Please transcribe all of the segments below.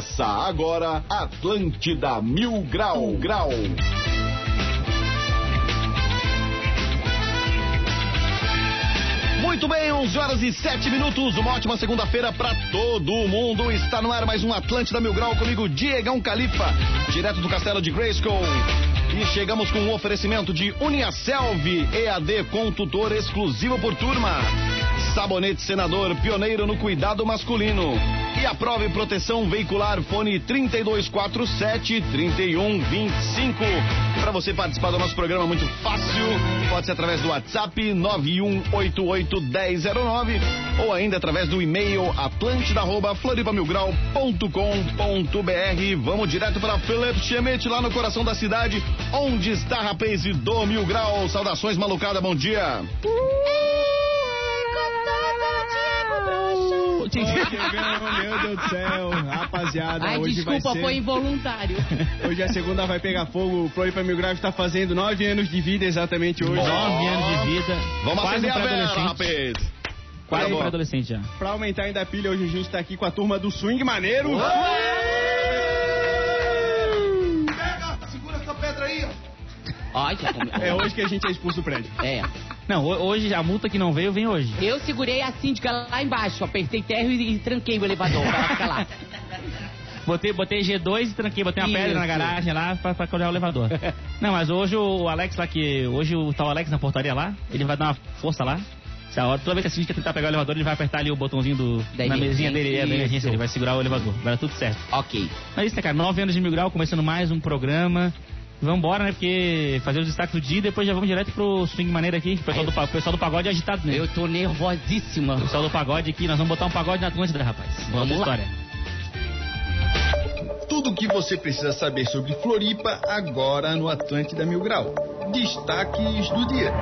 Começa agora Atlântida Mil Grau Grau. Muito bem, 11 horas e 7 minutos. Uma ótima segunda-feira para todo mundo. Está no ar mais um Atlântida Mil Grau comigo, Diegão Califa, direto do castelo de Grayskull. E chegamos com um oferecimento de Uniaselv, EAD com tutor exclusivo por turma. Sabonete Senador, pioneiro no cuidado masculino. E a prova e proteção veicular fone 3247 3125. Para você participar do nosso programa muito fácil, pode ser através do WhatsApp 91881009 ou ainda através do e-mail atlântida@floripamilgrau.com.br. Vamos direto para Felipe Chemete lá no coração da cidade, onde está Rapaz e do Mil Grau. Saudações malucada, bom dia. Meu Deus do céu, rapaziada. Ai, hoje desculpa, vai ser... foi involuntário. Hoje a segunda vai pegar fogo. O Floripa Mil Grau está fazendo nove anos de vida exatamente hoje. Nove anos de vida. Vamos quase acender um a vela, rapaz. Quase Tá bom. pré-adolescente já. Pra aumentar ainda a pilha, hoje a gente tá aqui com a turma do Swing Maneiro. Ai, já come... É hoje que a gente é expulso do prédio. É. Não, ho- hoje a multa que não veio, vem hoje. Eu segurei a síndica lá embaixo, apertei terra e, e tranquei o elevador pra ela ficar lá. Botei, botei G2 e tranquei, botei uma Isso. pedra na garagem lá pra, pra colher o elevador. não, mas hoje o Alex lá que. Hoje o tal Alex na portaria lá, ele vai dar uma força lá. Se a hora, toda vez que a síndica tentar pegar o elevador, ele vai apertar ali o botãozinho do, Da na mesinha dele, é, da emergência, ele vai segurar o elevador. Vai dar tudo certo. Ok. Mas isso, né, cara? Nove anos de Mil Grau, começando mais um programa. Vambora, né? Porque fazer os destaques do dia e depois já vamos direto pro swing maneiro aqui. O pessoal, do, o pessoal do pagode é agitado, né? Eu tô nervosíssima. O pessoal do pagode aqui, nós vamos botar um pagode na Atlântida, rapaz. Vamos lá. história. Tudo o que você precisa saber sobre Floripa agora no Atlântida Mil Grau. Destaques do dia.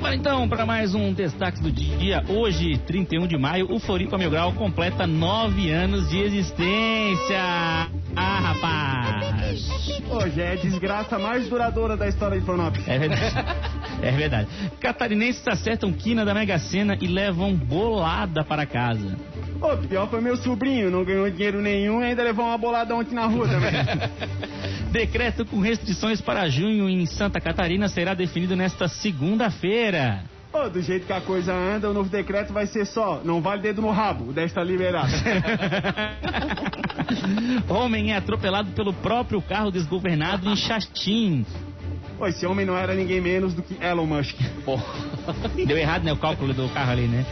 Bora então para mais um destaque do dia. Hoje, 31 de maio, o Floripa Mil Grau completa nove anos de existência. Ah, rapaz! Hoje é a desgraça mais duradoura da história de Florianópolis. É verdade. É verdade. Catarinenses acertam quina da Mega Sena e levam bolada para casa. Ô, pior foi meu sobrinho, não ganhou dinheiro nenhum e ainda levou uma bolada ontem na rua também. Decreto com restrições para junho em Santa Catarina será definido nesta segunda-feira. Ô, do jeito que a coisa anda, o novo decreto vai ser só, não vale dedo no rabo, o desta liberado. Homem é atropelado pelo próprio carro desgovernado em Xaxim. Pô, esse homem não era ninguém menos do que Elon Musk. Deu errado, né? O cálculo do carro ali, né?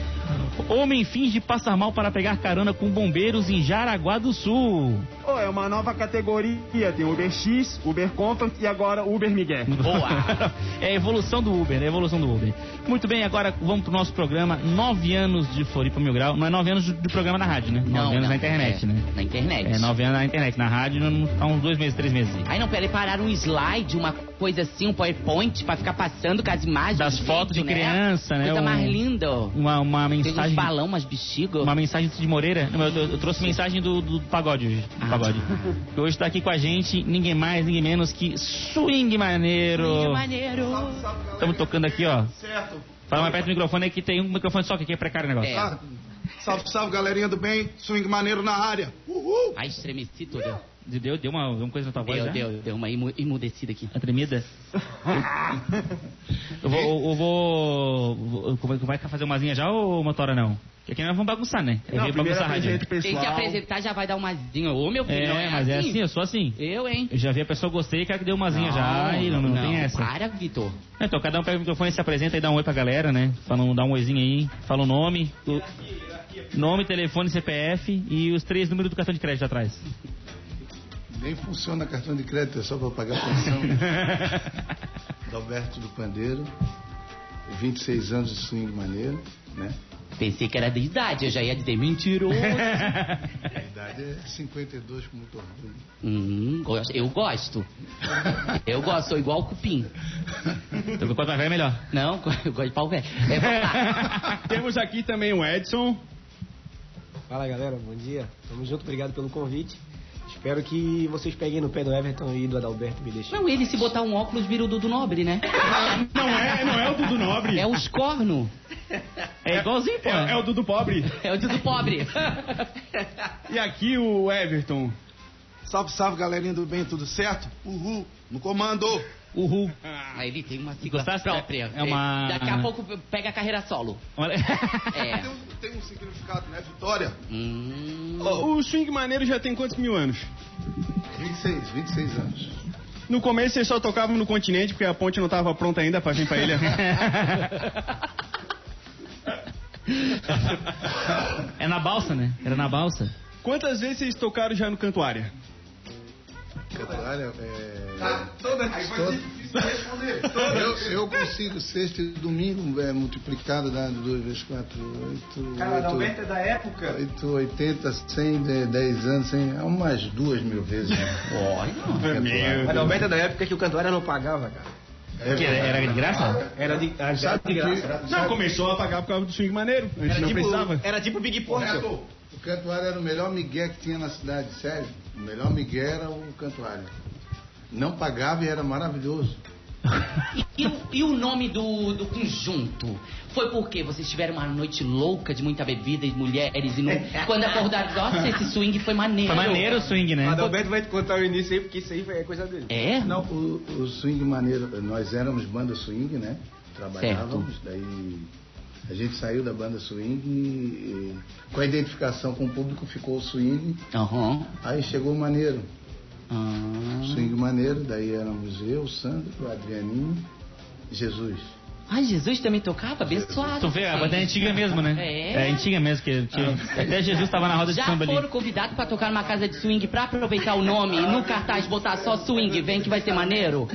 Homem finge passar mal para pegar carona com bombeiros em Jaraguá do Sul. Ô, é uma nova categoria, tem Uber X, Uber Comfort e agora Uber Miguel. Boa! é a evolução do Uber, é a evolução do Uber. Muito bem, agora vamos pro nosso programa. Nove anos de Floripa Mil Grau. Não é nove anos de programa na rádio, né? Nove anos na internet, é, né? Na internet. É, nove anos na internet. Na rádio, não tá uns dois meses, três meses. aí. Não, peraí, pararam um slide, uma coisa assim, um PowerPoint pra ficar passando com as imagens. Das do fotos de né? criança, né? Coisa Um- mais linda. Uma, uma Uns mensagem. balão, umas bexigas. Uma mensagem do Cid Moreira. Não, eu, eu- eu trouxe mensagem do, do pagode hoje. Do Ah. pagode. Que hoje tá aqui com a gente, ninguém mais, ninguém menos que Swing Maneiro. Que maneiro. Estamos tocando aqui, ó. Certo. Fala mais perto do microfone aí que tem um microfone só que aqui é precário o negócio. É. Ah, salve, salve, galerinha do bem. Swing maneiro na área. Uhul. Ai, estremeci toda. Deu, deu uma, uma coisa na tua voz Deu, já? deu, deu uma imu- emudecida aqui. A tremida? eu vou... Eu, vou... é que vai fazer uma zinha já ou motora não? Porque aqui nós vamos bagunçar, né? Eu Não, bagunçar a rádio. apresenta o Quem se pessoal. apresentar já vai dar uma zinha. Ô, meu filho, não É, é mas é assim. assim, eu sou assim. Eu, hein? Eu já vi a pessoa gostei, quero que dê uma zinha já e não, não, tem essa. Para, Vitor. Então, cada um pega o microfone, se apresenta e dá um oi pra galera, né? Fala um, dá um oizinho aí, fala o nome, o nome, telefone, CPF e os três números do cartão de crédito atrás. Nem funciona cartão de crédito, é só para pagar pensão. Alberto do Pandeiro. 26 anos de swing maneiro, né? Pensei que era de idade, eu já ia dizer mentiroso. A idade é 52 com muito orgulho. hum, gosto- eu gosto. Eu gosto, sou igual o cupim. Então, quanto mais velho, melhor. Não, eu gosto de pau velho. É, vamos lá. Temos aqui também o Edson. Fala galera, bom dia. Tamo junto, obrigado pelo convite. Espero que vocês peguem no pé do Everton e do Adalberto me deixem. Não, ele se botar um óculos vira o Dudu Nobre, né? Não é, não é o Dudu Nobre. É os corno. É igualzinho, pô. É, é o Dudu Pobre. É o Dudu Pobre. E aqui o Everton. Salve, salve, galerinha do bem, tudo certo? Uhul, no comando. Uhul. Aí ele tem uma sigla Gostasse? própria. É uma- Daqui a pouco pega a carreira solo. É. Tem, um, tem um significado, né? Vitória. Hum, O swing maneiro já tem quantos mil anos? 26, 26 anos. No começo eles só tocavam no continente porque a ponte não estava pronta ainda pra vir pra ilha. É na balsa, né? Era na balsa. Quantas vezes vocês tocaram já no Cantuária? Cantuária é. toda eu, eu consigo sexta e domingo é, multiplicado, dá 2 vezes 4, 8. Cara, da Alberta é da época. 8, 80, 100, 10 anos, 100, é umas duas mil vezes. Né? Meu Mas da Alberta é da época que o Cantuária não pagava, cara. É era, era de graça? Era de, era Sabe de graça. que- Era, Não, começou a pagar por causa do swing maneiro. Antes era não tipo, precisava. era tipo Big Porter. Reto, o Cantuária era o melhor migué que tinha na cidade, sério. O melhor migué era o Cantuária. Não pagava e era maravilhoso. E, e o, e o nome do, do conjunto? Foi porque vocês tiveram uma noite louca de muita bebida e mulheres e não, quando acordaram, nossa, esse swing foi maneiro. Foi maneiro o swing, né? O Adalberto vai te contar o início aí, porque isso aí é coisa dele. É? Não, o, o swing maneiro, nós éramos banda swing, né? Trabalhávamos, daí a gente saiu da banda swing e, e com a identificação com o público ficou o swing. Aham. Aí chegou o maneiro, Ah. swing maneiro, daí éramos eu, o Sandro, o Adrianinho, Jesus. Ai, Jesus também tocava? Abençoado. Tu vê, a banda é antiga mesmo, né? É. antiga mesmo, que, que até Jesus tava na roda de Já samba ali. foram convidados pra tocar numa casa de swing pra aproveitar o nome e no cartaz botar só swing, vem que vai ser maneiro?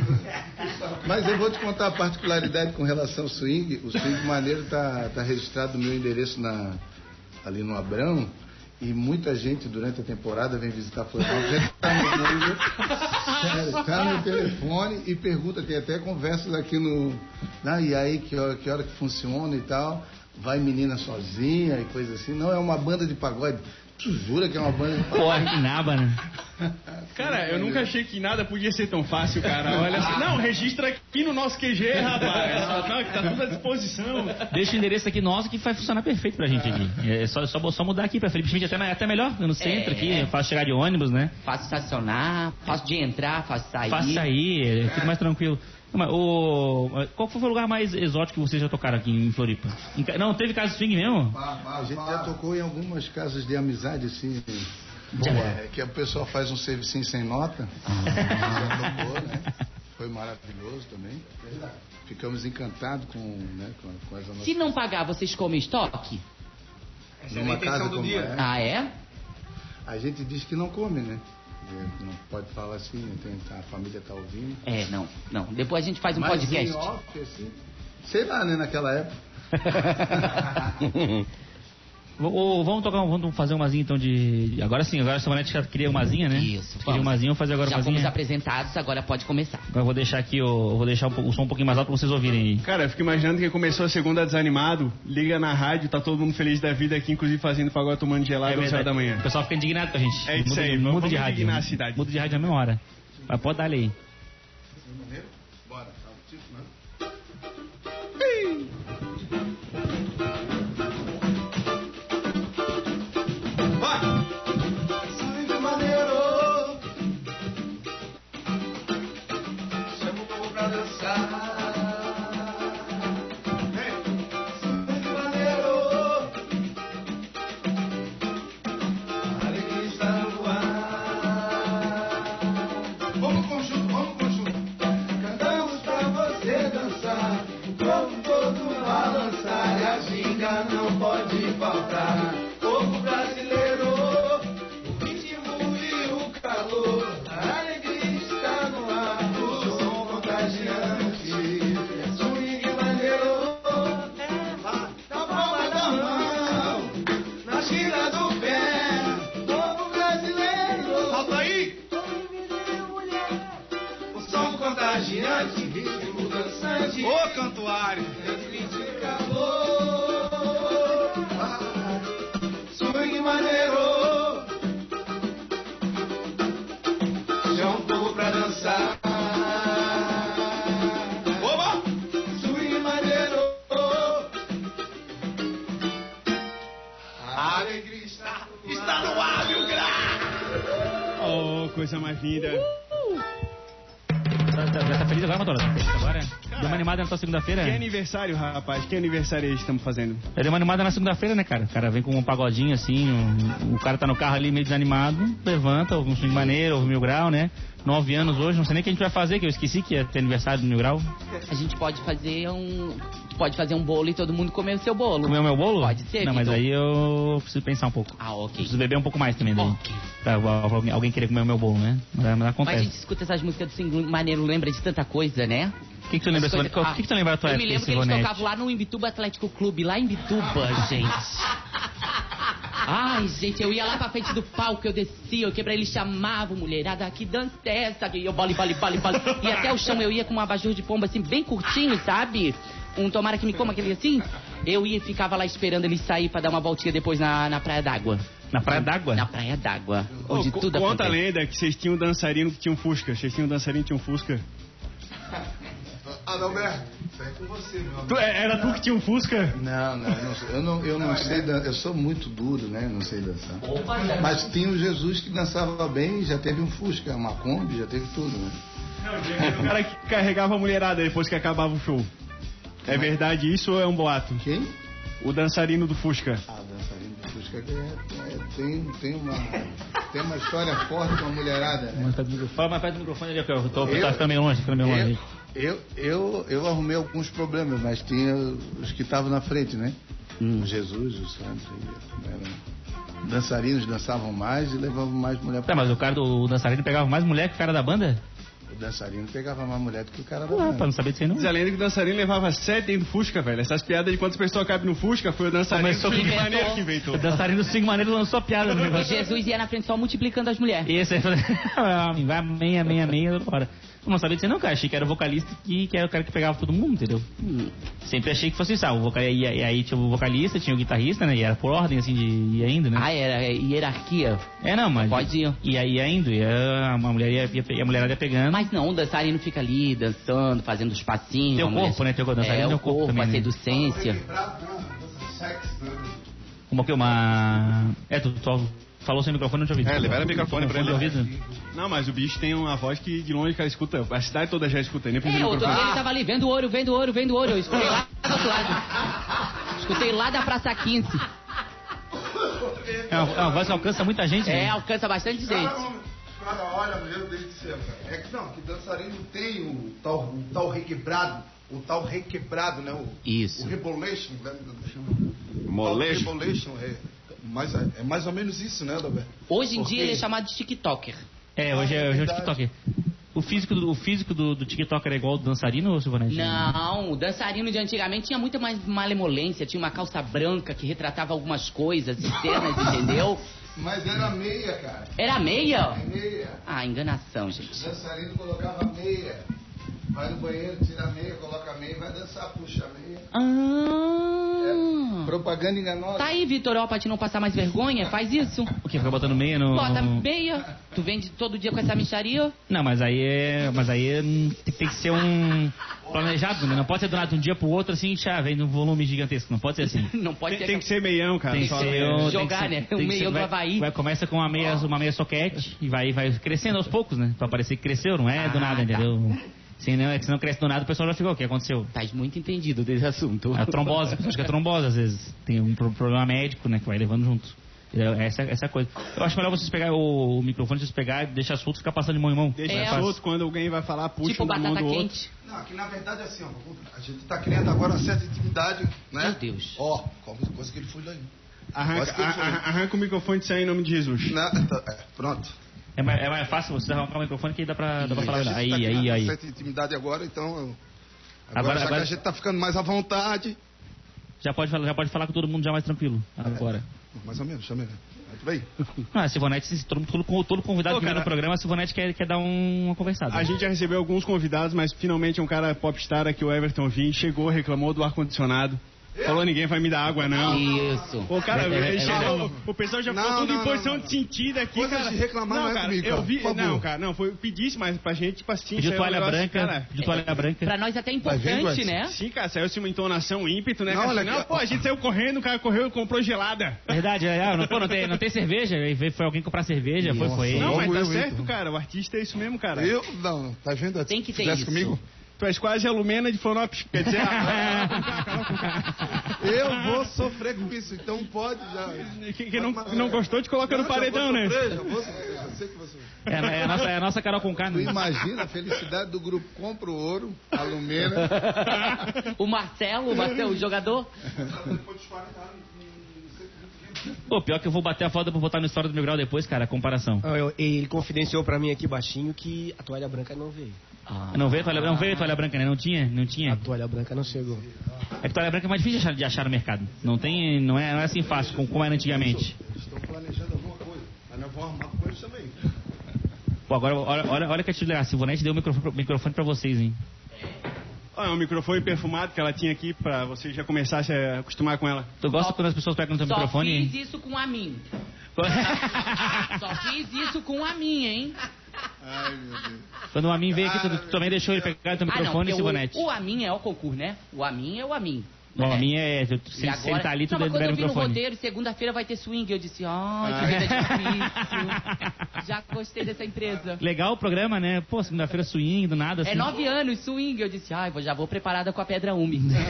Mas eu vou te contar a particularidade com relação ao swing. O swing maneiro tá, tá registrado no meu endereço na, ali no Abrão. E muita gente durante a temporada vem visitar Florianópolis. Já tá no, sério, tá no telefone e pergunta, tem até conversas aqui no. Ah, e aí, que hora, que hora que funciona e tal? Vai menina sozinha e coisa assim. Não, é uma banda de pagode. Tu jura que é uma banda de? Porra, que naba, né? Cara, eu nunca achei que nada podia ser tão fácil, cara. Olha assim, não, registra aqui no nosso QG, rapaz. Não, que tá tudo à disposição. Deixa o endereço aqui nosso que vai funcionar perfeito pra gente aqui. É só, só, só mudar aqui pra Felipe Schmidt, até, até melhor, no centro É. aqui, é fácil chegar de ônibus, né? Fácil estacionar, fácil de entrar, fácil sair. Fácil sair, é, fica mais tranquilo. Mas o, qual foi o lugar mais exótico que vocês já tocaram aqui em Floripa? Em não, teve casa de swing mesmo? A gente já tocou em algumas casas de amizade, assim. é, que o pessoal faz um servicinho sem nota. Já tocou, né? Foi maravilhoso também. Ficamos encantados com, né, com, com essa nossa. Se não pagar, vocês comem estoque? Essa é a Numa intenção casa do como dia. é, Ah, é? a gente diz que não come, né? É, Não pode falar assim, né? A família tá ouvindo. É, não, não. Depois a gente faz um Mas podcast. em off, assim, sei lá, né, naquela época. Ô, vamos tocar, um- vamos fazer umazinha então de. Agora sim, agora a Samanete já queria umazinha, né? Isso, Queria vamos. umazinha, vamos fazer agora Já fomos apresentados, agora pode começar. Agora eu vou deixar aqui, o, eu vou deixar o, som um pouquinho mais alto pra vocês ouvirem aí. Cara, eu fico imaginando que começou a segunda desanimado, liga na rádio, tá todo mundo feliz da vida aqui, inclusive fazendo pagode tomando gelado às 11 horas da manhã. O pessoal fica indignado com a gente. É isso muda, aí, muda de rádio. Muda de rádio na mesma hora. Mas pode dar ali aí. Bora, tá o título, né? Linda. Tá- tá- tá feliz agora, Motola? Animada na tua segunda-feira? Que aniversário, rapaz? Que aniversário aí estamos fazendo? Eu dei uma animada na segunda-feira, né, cara? O cara vem com um pagodinho assim, um- o cara tá no carro ali meio desanimado, levanta, ouve um swing maneiro, ouve mil grau, né? Nove anos hoje, não sei nem o que a gente vai fazer, que eu esqueci que ia ter aniversário do mil grau. A gente pode fazer um. Pode fazer um bolo e todo mundo comer o seu bolo. Comer o meu bolo? Pode ser, Não, mas Vitor. aí eu preciso pensar um pouco. Ah, ok. Preciso beber um pouco mais também daí. Ok. Pra, pra alguém, alguém querer comer o meu bolo, né? Mas, mas Mas a acontece. gente escuta essas músicas do Swing maneiro, lembra de tanta coisa, né? O que, que tu lembra? As coisas- O que, que tu lembra da tua Eu época, me lembro que eles tocavam lá no Imbituba Atlético Clube, lá em Bituba, gente. Ai, gente, eu ia lá pra frente do palco, eu descia, eu quebrei, eles chamavam, mulherada, que dança é essa? E eu bole, bole, bole, bole. E até o chão eu ia com um abajur de pomba, assim, bem curtinho, sabe? Um tomara que me coma, aquele assim. Eu ia e ficava lá esperando eles sair pra dar uma voltinha depois na, na Praia d'Água. Na Praia d'Água? Na Praia d'Água, Oh, onde co- tudo conta a acontece. lenda que vocês tinham um dançarino que tinha um Fusca. Vocês tinham um dançarino que tinha um Fusca. Adalberto, aí é com você, meu amigo. É- era tu que tinha um Fusca? Não, não, eu não, sei- eu não, eu não sei dançar. Eu sou muito duro, né? Não sei dançar. Mas tinha o Jesus que dançava bem, já teve um Fusca, uma Kombi, já teve tudo, né? O cara que carregava a mulherada depois que acabava o show. É verdade isso ou é um boato? Quem? O dançarino do Fusca. Ah, dançarino do Fusca é- é- tem, tem, uma, tem uma história forte com a mulherada, né? Mais perto do microfone. Fala mais perto do microfone ali, que eu tô, Eu- tá ficando meio longe, ficando meio longe. Eu, eu, eu, arrumei alguns problemas, mas tinha os que estavam na frente, né? Hum. O Jesus, o Santos, e, eram- dançarinos dançavam mais e levavam mais mulher Tá, mas o cara do o dançarino pegava mais mulher que o cara da banda? O dançarino pegava mais mulher do que o cara da Ah, banda. pra não saber disso aí não. Diz a lenda que o dançarino levava sete dentro do Fusca, velho. Essas piadas de quantas pessoas cabem no Fusca foi o dançarino Começou do Swing inventou. maneiro que inventou. O dançarino do Swing Maneiro lançou a piada no E negócio. Jesus ia na frente só multiplicando as mulheres. Esse aí, vai amém, amém, amém, toda hora. Eu não sabia disso aí não, cara. Achei que era o vocalista que, que era o cara que pegava todo mundo, entendeu? Sempre achei que fosse isso. Ah, o vocal, e, e aí tinha o vocalista, tinha o guitarrista, né? E era por ordem, assim, de ir indo, né? Ah, era é, hierarquia. É, não, mas... Pode ir. E aí ia indo, e a, a mulher ia, ia, a mulherada ia pegando. Mas não, o dançarino fica ali dançando, fazendo os passinhos. Tem o a mulher- corpo, né? Tem o dançarino, É, o corpo corpo, também, a né? né? Como que uma... É, tu, tu falou sem microfone, não te ouvi. É, libera o microfone pra ele. Ouvido. Não, mas o bicho tem uma voz que de longe o cara escuta. A cidade toda já escuta, nem precisa É, outro microfone. ele tava ali, vendo ouro, vendo ouro, vendo ouro. Eu escutei lá do outro lado. Escutei lá da Praça 15. É uma, é voz alcança muita gente, É, né? alcança bastante gente. cara, olha, meu Deus do céu, cara. É que não, que dançarino tem o tal, o tal requebrado, o tal requebrado, né? O, Isso. O rebolation, né? Molejo. O rebolation, é, mais, é mais ou menos isso, né, Adalberto? Hoje em Porque- dia ele é chamado de TikToker. É, hoje é, hoje é o TikTok. O físico, do, o físico do, do TikToker é igual ao do dançarino, ou Silvanete? Não, o dançarino de antigamente tinha muita mais malemolência, tinha uma calça branca que retratava algumas coisas, cenas, entendeu? Mas era meia, cara. Era meia? É meia. Ah, enganação, gente. O dançarino colocava meia. Vai no banheiro, tira a meia, coloca a meia, vai dançar, puxa a meia. Ah. Propaganda enganosa. Tá aí, Vitor, ó, pra te não passar mais vergonha, faz isso. O que? Fica botando meia no... Bota meia. Tu vende todo dia com essa micharia? Não, mas aí é... Mas aí é, tem, tem que ser um... Planejado, né? Não pode ser do nada de um dia pro outro, assim, chá, vem num volume gigantesco. Não pode ser assim. Não pode Tem, ser. tem que ser meião, cara. Tem que ser, tem Jogar, né? tem Um que ser- meião do Havaí. Vai, começa com uma meia, uma meia soquete e vai, vai crescendo aos poucos, né? Pra parecer que cresceu, não é do nada, tá. entendeu? Se não, é que se não cresce do nada, o pessoal já ficou, o que aconteceu? Tá muito entendido desse assunto. A trombose, acho que é trombose às vezes. Tem um pro- problema médico, né, que vai levando junto. É Essa, essa coisa. Eu acho melhor vocês pegar o, o microfone, vocês pegar, deixar solto e ficar passando de mão em mão. Deixa É. solto, quando alguém vai falar, puxa Tipo um na mão batata do outro. quente. Não, aqui na verdade é assim, ó. A gente tá criando agora uma certa intimidade, né? Meu Deus. Ó, coisa que ele foi lá. Arranca, que arranca o microfone de sair em nome de Jesus. Né? Tá, é, pronto. É mais, é mais fácil você arrancar o microfone que dá pra, dá pra falar. a gente Aí, tá aí, aí. certa intimidade agora, então. Agora, Agora- já agora- que a gente tá ficando mais à vontade. Já pode, falar, já pode falar com todo mundo já mais tranquilo. Agora. Mais ou menos, também. Bem. Ah, a Sivonete, se todo, todo, todo convidado Pô, que vem cara, no programa, a Sivonete quer, quer dar um- uma conversada. A gente já recebeu alguns convidados, mas finalmente um cara popstar aqui, o Everton Vim, chegou, reclamou do ar-condicionado. Falou, ninguém vai me dar água, não. Isso. Pô, cara, É, é, ele é, chegou- é. o pessoal já Não, ficou tudo em posição de sentido aqui, Coisas cara. de reclamar não é cara, comigo, eu cara, vi, por favor. não, cara, não, foi pedisse, mas pra gente, tipo assim, um toalha negócio, branca, cara, pediu toalha branca. Pra nós até é importante, Edson? né? Sim, cara, saiu assim uma entonação, um ímpeto, né? Não, cara? olha não, aqui, pô, a gente saiu correndo, o cara correu e comprou gelada. Verdade, é, não, pô, não tem, não tem cerveja, foi alguém comprar cerveja, foi, foi. Não, mas tá eu, certo, então. cara, o artista é isso mesmo, cara. Eu, não, tá vendo? Tem que ter isso. comigo? Tu és quase a Lumena de Florianópolis, quer dizer... Eu vou sofrer com isso, então pode já. Quem, quem não, não gostou, te coloca no Não, já paredão, né? sofrer, já vou sofrer, já sei que você... É, a- é a nossa, é a nossa Carol com Tu carne. imagina a felicidade do grupo Compra o Ouro, a Lumena. O Marcelo, o Marcelo, o jogador. Pô, pior que eu vou bater a foto pra botar no história do meu grau depois, cara, a comparação. Ah, eu- Ele confidenciou pra mim aqui baixinho que a toalha branca não veio. Não veio toalha, não veio toalha branca, né? Não tinha? Não tinha? A toalha branca não chegou. É que toalha branca é mais difícil de achar, de achar no mercado. Não tem, não é, não é assim fácil como, como era antigamente. Eles estão planejando alguma coisa, mas nós vamos arrumar com eles também. Pô, agora, olha, olha, olha que a Tia Silvonete deu o microfone, microfone pra vocês, hein? É um microfone perfumado que ela tinha aqui pra você já começar a acostumar com ela. Tu gosta quando as pessoas pegam no teu Só microfone? fiz isso com a mim. Só fiz isso com a mim, hein? Ai, meu Deus. Quando o Amin veio aqui, tu, tu também deixou ele pegar teu Ah, não, microfone, porque Silvonete. o, o Amin é o concurso, né? O Amin é o Amin. O né? Amin é. Se, se ele tá ali, tu não, quando eu vi no roteiro, segunda-feira vai ter swing, eu disse, ai, que vida difícil. Já gostei dessa empresa. Legal o programa, né? Pô, segunda-feira swing, do nada. É assim. nove anos, swing. Eu disse, ai, já vou preparada com a pedra úmida.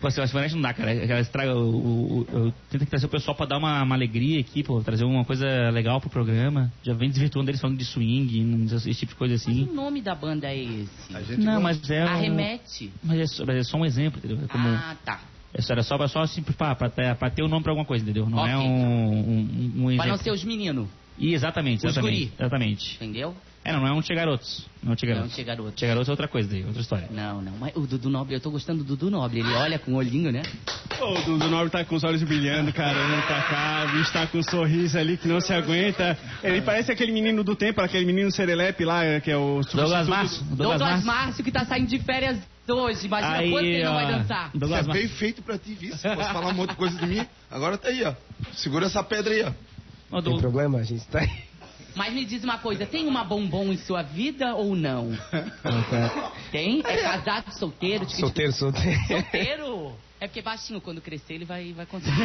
Pô, Silvonete Silvonete não dá, cara. Ela estraga o, o, o- eu tento trazer o pessoal pra dar uma, uma alegria aqui, pô, trazer uma coisa legal pro programa. Já vem desvirtuando eles falando de swing, esse tipo de coisa Que assim. nome da banda é esse? A gente Não, gosta. mas é. um- Arremete. Mas é, só, mas é só um exemplo, entendeu? É como. Ah, tá. É só, era só, só assim, pra, pra, ter- pra ter o nome pra alguma coisa, entendeu? Não Ok. é um, um, um Pra exemplo. não ser os meninos, Ih, exatamente, Os exatamente. guri. Exatamente. entendeu? É, não, não é um Tia Garotos. Não é um Tia Não, Garotos. Tia Garotos. Tia Garotos é outra coisa daí, outra história. Não, não. Mas o Dudu Nobre, eu tô gostando do Dudu Nobre. Ele olha com o olhinho, né? Pô, o Dudu Nobre tá com os olhos brilhando, cara, olhando pra cá, o bicho tá com um sorriso ali que não se aguenta. Ele parece aquele menino do tempo, aquele menino serelepe lá, que é o Douglas Márcio. Douglas, Márcio. Márcio, que tá saindo de férias hoje. Imagina Aí, quanto ele não vai dançar. Isso Douglas é Márcio. bem feito pra ti, viu? Você posso falar um monte de coisa de mim. Agora tá aí, ó. Segura essa pedra aí, ó. Ó, Tem problema? A gente tá aí. Mas me diz uma coisa, tem uma bombom em sua vida ou não? Tem? É casado, solteiro? Tique- Solteiro, solteiro. Solteiro? É porque baixinho, quando crescer, ele vai, vai conseguir.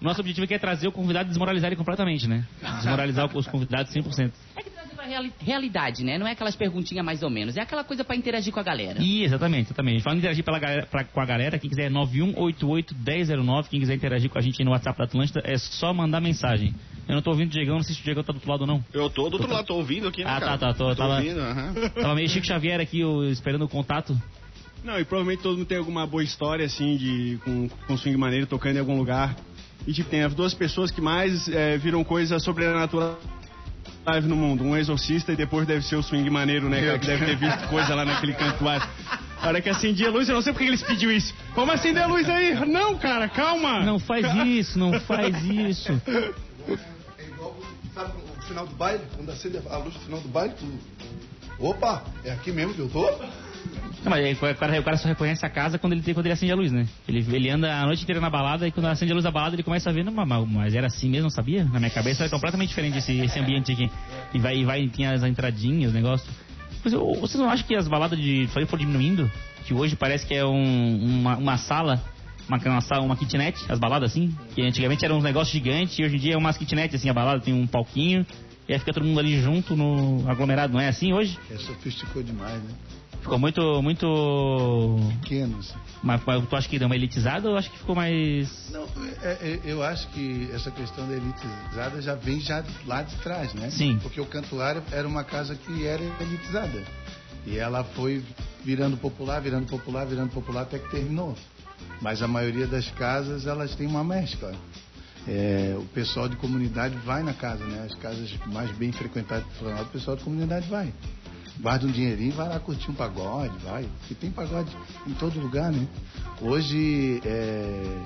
Nosso objetivo aqui é trazer o convidado e desmoralizar ele completamente, né? Desmoralizar os convidados 100%. É que reali- realidade, né? Não é aquelas perguntinhas mais ou menos. É aquela coisa pra interagir com a galera. Ih, exatamente, exatamente. Falando em interagir pela galera- pra- com a galera, quem quiser é 9188-1009, quem quiser interagir com a gente aí no WhatsApp da Atlântida, é só mandar mensagem. Eu não tô ouvindo o Diegão, não sei se o Diegão tá do outro lado ou não. Eu tô do outro lado, tô ouvindo aqui, né, Ah, cara? tá, tá, tô- tô tava- ouvindo, aham. Tava meio Chico Xavier aqui, eu, esperando o contato. Não, e provavelmente todo mundo tem alguma boa história, assim, de com, com swing maneiro tocando em algum lugar. E, tipo, tem as duas pessoas que mais é, viram coisa sobrenatural live no mundo. Um exorcista e depois deve ser o swing maneiro, né, cara? Que deve ter visto coisa lá naquele canto lá. A hora que acendia a luz, eu não sei porque eles pediu isso. Vamos acender a luz aí? Não, cara, calma. Não faz isso, não faz isso. É igual, sabe, o final do baile, quando acende a luz no final do baile, tu... Opa, é aqui mesmo que eu tô? Não, mas o, cara, o cara só reconhece a casa quando ele, quando ele acende a luz, né? Ele, ele anda a noite inteira na balada e quando acende a luz da balada ele começa a ver, não, mas, era assim mesmo, sabia? Na minha cabeça era completamente diferente esse, esse ambiente aqui. E vai, e vai, tem as entradinhas, os negócios. Mas vocês não acham que as baladas de Floripa foram diminuindo? Que hoje parece que é um- uma, uma sala, uma, uma uma kitnet, as baladas assim? Que antigamente eram uns negócios gigantes e hoje em dia é umas kitnet assim, a balada tem um palquinho. E aí fica todo mundo ali junto no aglomerado, não é assim hoje? É, sofisticou demais, né? Ficou muito, muito Pequeno, assim. mas, mas tu acha que deu uma elitizada ou acho que ficou mais. Não, é- é- eu acho que essa questão da elitizada já vem já lá de trás, né? Sim. Porque o Cantuário era uma casa que era elitizada. E ela foi virando popular, virando popular, virando popular até que terminou. Mas a maioria das casas, elas têm uma mescla. É, o pessoal de comunidade vai na casa, né? As casas mais bem frequentadas Florianópolis, o pessoal de comunidade vai. Guarda um dinheirinho vai lá curtir um pagode, vai. Porque tem pagode em todo lugar, né? Hoje é,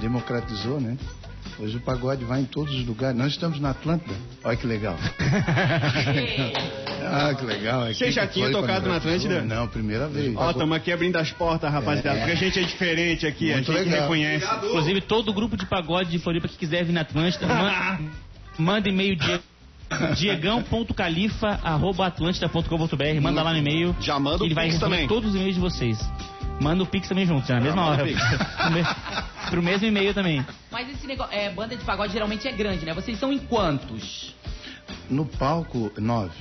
democratizou, né? Hoje o pagode vai em todos os lugares. Nós estamos na Atlântida. Olha que legal. Ah, que legal. Aqui Você já que tinha foi tocado na Atlântida? Não, primeira vez. Ó, estamos aqui abrindo as portas, rapaziada, É. porque a gente é diferente aqui, Muito a gente legal. reconhece. Inclusive, todo grupo de pagode de Floripa que quiser vir na Atlântida, man- manda e-mail die- diegão.califa.atlântida.com.br, manda lá no e-mail. Já manda que o Ele vai Pix responder também. todos os e-mails de vocês. Manda o Pix também junto, na mesma manda hora. Pro me- Pro mesmo e-mail também. Mas esse negócio, é, banda de pagode geralmente é grande, né? Vocês são em quantos? No palco, nove.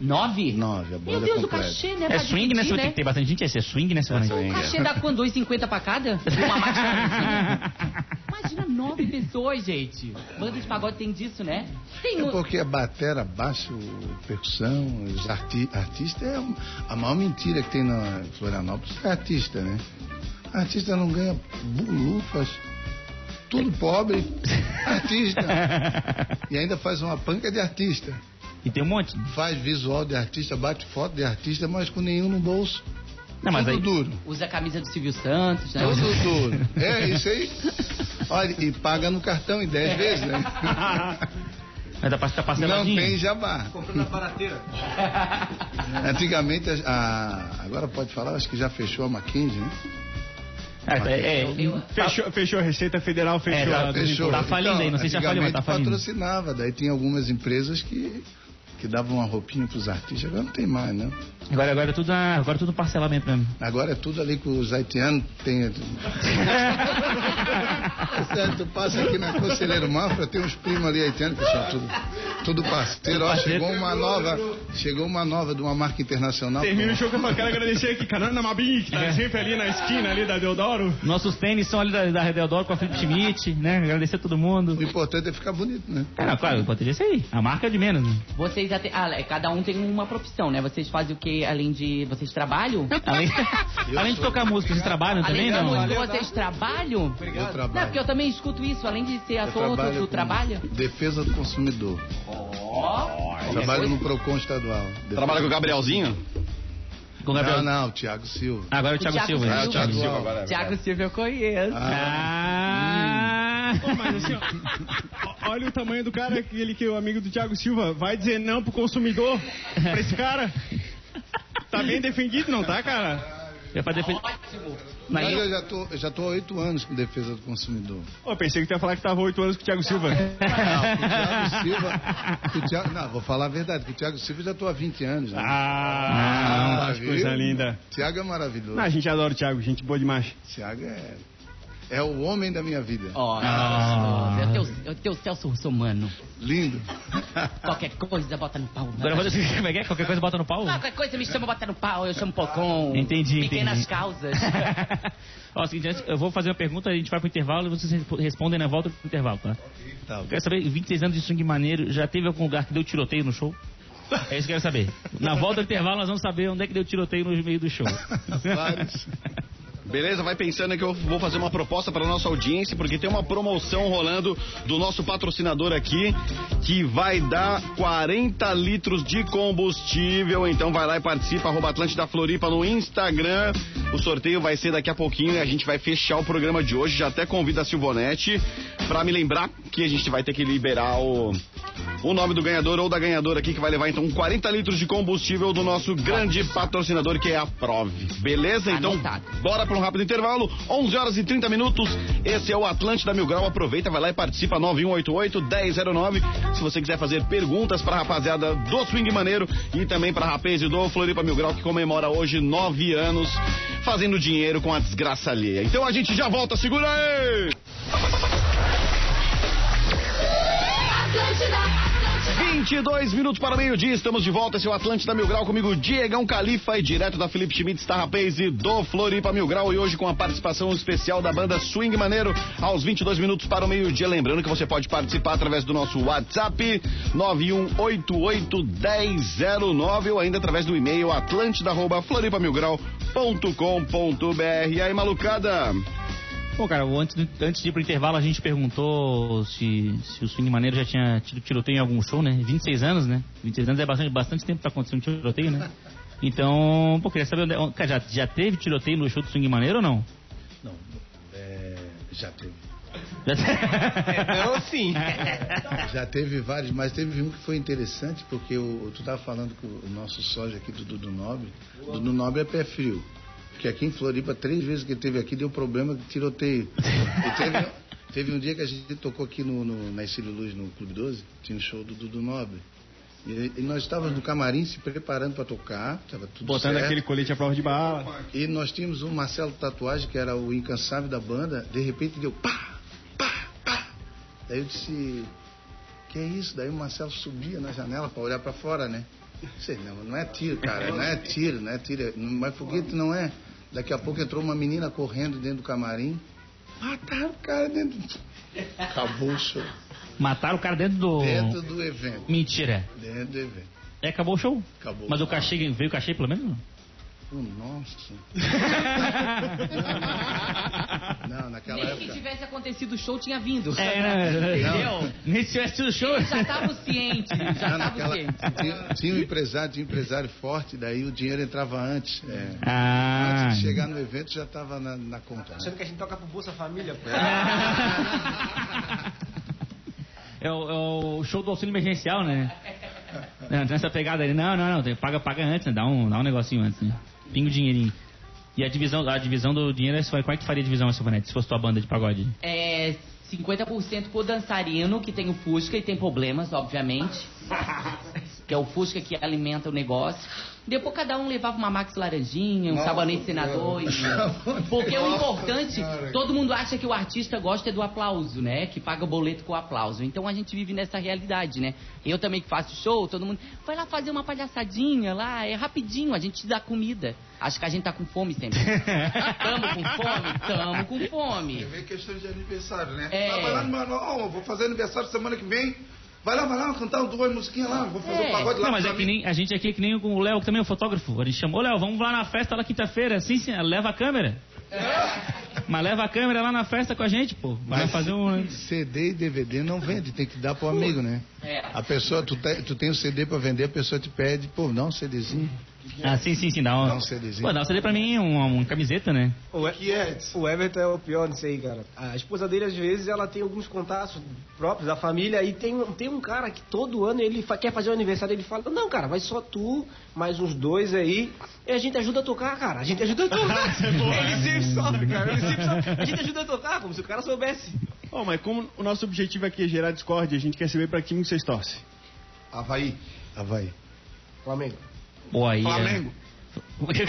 Nove? Nove, a Meu banda Deus, o completa. cachê, né? É pra swing, né? dividir, Você tem que ter bastante gente, esse é swing, né? Silvana? O cachê dá quando? 2,50 pra cada? Uma marcha. Imagina nove pessoas, gente. Banda de pagode tem disso, né? Tem É porque a batera, baixo, percussão, os arti artistas é a maior mentira que tem na Florianópolis é artista, né? Artista não ganha bulufas, tudo pobre, artista. E ainda faz uma panca de artista. E tem um monte. Faz visual de artista, bate foto de artista, mas com nenhum no bolso. Não, mas tudo aí- duro. Usa a camisa do Silvio Santos, né? Tudo duro. É isso aí. Olha, e paga no cartão em 10 vezes, né? Mas tá, tá Não parceladinho. tem jabá. Comprando a barateira. Antigamente, a, a- agora pode falar, acho que já fechou a Mackenzie, né? É, é, é, Fechou, fechou a Receita Federal, fechou. É, tá- a- Fechou. Tá falindo aí, não sei se já faliu, mas tá antigamente falindo. patrocinava, daí tinha algumas empresas que, que davam uma roupinha pros artistas, agora não tem mais, né? Agora, agora, é tudo, agora é tudo parcelamento mesmo. Agora é tudo ali com os haitianos, tem... É sério, tu passa aqui na Conselheiro Mafra, tem uns primos ali haitianos que são tudo, tudo parceiro. Ó, chegou uma nova, chegou uma nova de uma marca internacional. Termina o show que eu quero agradecer aqui, Canana Mabim, que tá sempre ali na esquina ali da Deodoro. Nossos tênis são ali da, da Redeodoro com a Felipe Schmidt, né? Agradecer a todo mundo. O importante é ficar bonito, né? É, não, claro, pode ter isso aí. A marca é de menos. né? Vocês até... Ah, é, cada um tem uma profissão, né? Vocês fazem o que além de... Vocês trabalham? Além, além de tocar música, vocês trabalham Além também, da não? música, vocês trabalham? Eu Não, porque eu também escuto isso. Além de ser ator, tu, tu trabalha? Defesa do consumidor. Trabalho no PROCON estadual. Defesa Trabalha com o Gabrielzinho? Com o Gabriel. Não, não, o Thiago Silva. Agora é o O Thiago, Thiago Silva. Silva. né? É, o Thiago Silva agora. é Tiago Silva eu conheço. Ah! Pô, mas assim, ó, ó, olha o tamanho do cara, aquele que é o amigo do Thiago Silva. Vai dizer não pro consumidor, pra esse cara. Tá bem defendido, não tá, cara? É pra defender. Ótimo. Na- Mas eu já tô, eu já tô há oito anos com defesa do consumidor. Pô, eu pensei que tu ia falar que tava oito anos com o Thiago Silva. Não, com o Thiago Silva. com o Thiago- não, vou falar a verdade, com o Thiago Silva eu já tô há 20 anos. Né? Ah, que viu? coisa linda. Thiago é maravilhoso. Não, a gente adora o Thiago, gente boa demais. Thiago é, é o homem da minha vida. Ó, Ah. é o teu, é o teu Celso Russomano. Lindo. Qualquer coisa, bota no pau. Agora eu vou dizer como é que é? Qualquer coisa bota no pau? Qualquer coisa me chama, bota no pau. Eu chamo Pocon. Entendi, Pequenas entendi. causas. Ó, é o seguinte, eu vou fazer uma pergunta, a gente vai pro intervalo e vocês respo- respondem na volta do intervalo, tá? Tá, Eu quero saber, 26 anos de swing maneiro, já teve algum lugar que deu tiroteio no show? É isso que eu quero saber. Na volta do intervalo nós vamos saber onde é que deu tiroteio no meio do show. Vários. Beleza, vai pensando que eu vou fazer uma proposta para nossa audiência, porque tem uma promoção rolando do nosso patrocinador aqui, que vai dar 40 litros de combustível. Então vai lá e participa, arroba Atlântida Floripa no Instagram. O sorteio vai ser daqui a pouquinho e a gente vai fechar o programa de hoje. Já até convido a Silvonete para me lembrar que a gente vai ter que liberar o, o nome do ganhador ou da ganhadora aqui, que vai levar então 40 litros de combustível do nosso grande patrocinador, que é a Prove. Beleza? Então, Anotado. Bora para um rápido intervalo, 11 horas e 30 minutos. Esse é o Atlântida Mil Grau. Aproveita, vai lá e participa 9188-1009. Se você quiser fazer perguntas para a rapaziada do Swing Maneiro e também para a rapaz do Floripa Mil Grau, que comemora hoje nove anos fazendo dinheiro com a desgraça alheia. Então a gente já volta, segura aí! 22 minutos para meio-dia, estamos de volta. Esse é o Atlântida Mil Grau comigo, Diegão Califa e direto da Felipe Schmidt, Star Rapaz e do Floripa Mil Grau. E hoje com a participação especial da banda Swing Maneiro, aos 22 minutos para o meio-dia. Lembrando que você pode participar através do nosso WhatsApp 91881009 ou ainda através do e-mail atlântida.floripamilgrau.com.br. E aí, malucada? Bom, cara, antes, do- antes de ir pro intervalo, a gente perguntou se, se o Swing Maneiro já tinha tido tiroteio em algum show, né? 26 anos, né? 26 anos é bastante, bastante tempo pra acontecer um tiroteio, né? Então, pô, queria saber onde, onde- cara, já, já teve tiroteio no show do Swing Maneiro ou não? Não, é, já teve. Então, sim. Já teve vários, mas teve um que foi interessante, porque o, tu estava falando com o nosso sócio aqui do Dudu Nobre. O Dudu Nobre é pé frio. Porque aqui em Floripa, três vezes que teve aqui, deu problema de tiroteio. Teve, teve um dia que a gente tocou aqui no, no, na Estilo Luz, no Clube 12, tinha um show do Dudu Nobre. E, e nós estávamos no camarim se preparando para tocar, estava tudo Botando certo. aquele colete à prova de bala. E nós tínhamos um Marcelo Tatuagem, que era o incansável da banda, de repente deu pá, pá, pá. Daí eu disse, que é isso? Daí o Marcelo subia na janela para olhar para fora, né? Disse, não, não é tiro, cara, não é tiro, não é tiro, mas foguete não é. Daqui a pouco entrou uma menina correndo dentro do camarim, mataram o cara dentro do... Acabou o show. Mataram o cara dentro do. Dentro do evento. Mentira. Dentro do evento. É, acabou o show? Acabou. Mas o cachê, veio o cachê pelo menos? não? Oh, nossa. Não, naquela Nem que época. tivesse acontecido o show, tinha vindo. É, né? Entendeu? Nem se tivesse tido show. Ele já estava ciente, já Não, estava naquela, ciente. tinha, tinha um empresário, tinha um empresário forte, daí o dinheiro entrava antes. é. Ah. Antes de chegar no evento já estava na, na conta. né? Achando que a gente toca pro Bolsa Família, pô. É o, é o show do auxílio emergencial, né? Não, tem essa pegada aí. Não, não, não. tem- Paga, paga antes, né? Dá um, dá um negocinho antes, né? Pinga o dinheirinho. E a divisão, a divisão do dinheiro, qual é que faria a divisão, Silvanete, se fosse tua banda de pagode? É 50% pro dançarino, que tem o Fusca e tem problemas, obviamente. que é o Fusca que alimenta o negócio. Depois cada um levava uma Max Laranjinha, um Nossa, sabonete senador. e- Porque o importante, todo mundo acha que o artista gosta é do aplauso, né? Que paga o boleto com o aplauso. Então a gente vive nessa realidade, né? Eu também que faço show, todo mundo vai lá fazer uma palhaçadinha lá, é rapidinho, a gente dá comida. Acho que a gente tá com fome sempre. tamo com fome? Tamo com fome. É questão de aniversário, né? É. Ah, vai lá no meu ó, vou fazer aniversário semana que vem. Vai lá, vai lá, cantar duas musiquinhas lá, vou fazer É. um pagode lá. Não, mas com é que nem, a gente aqui é que nem o Léo, que também é o fotógrafo. Ele chamou, Léo, vamos lá na festa lá quinta-feira. Sim, sim, leva a câmera. Mas leva a câmera lá na festa com a gente, pô. Vai Mas fazer um. CD e DVD não vende, tem que dar pro amigo, né? É. A pessoa, tu, te- tu tem o CD pra vender, a pessoa te pede, pô, dá um CDzinho. Ah, sim, sim, sim, dá um. Dá um CDzinho. Pô, dá um CD pra mim, uma, uma camiseta, né? O, Que é? o Everton é o pior nisso aí, cara. A esposa dele, às vezes, ela tem alguns contatos próprios da família e tem, um- tem um cara que todo ano ele fa- quer fazer o aniversário ele fala, não, cara, vai só tu, mais uns dois aí, e a gente ajuda a tocar, cara. A gente ajuda a tocar. ele sempre sobe, cara. Ele sempre sobe. A gente ajuda a tocar, como se o cara soubesse. Oh, mas como o nosso objetivo aqui é gerar discórdia, a gente quer saber pra que time vocês torcem. Havaí. Havaí. Flamengo. Pô, aí. é- Flamengo. O que,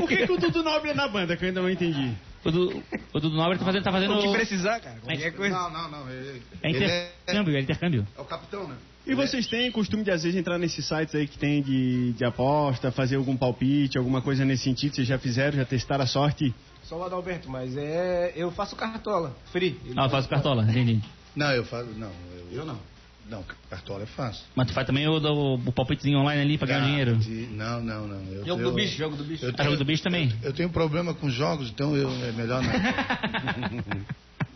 Por que, que o Dudu Nobre é na banda, que eu ainda não entendi? o, Du- o Dudu Nobre tá fazendo. Tá fazendo O que precisar, cara. Qualquer coisa. Não, não, não. Ele, é ele é, intercâmbio, é intercâmbio. é o capitão, né? E vocês têm costume de, às vezes, entrar nesses sites aí que tem de, de aposta, fazer algum palpite, alguma coisa nesse sentido? Vocês já fizeram, já testaram a sorte? Só o Adalberto, mas é. Eu faço cartola. Free. Ele Ah, eu faço cartola, entendi. Não, eu faço. Não, eu, Eu não. Não, cartola é fácil. Mas tu faz também o, do, o palpitezinho online ali pra ganhar Ah, dinheiro. de- não, não, não. Eu, Jogo eu, do bicho, jogo do bicho. Eu Ah, jogo do bicho também. Eu tenho problema com jogos, então eu, é melhor não.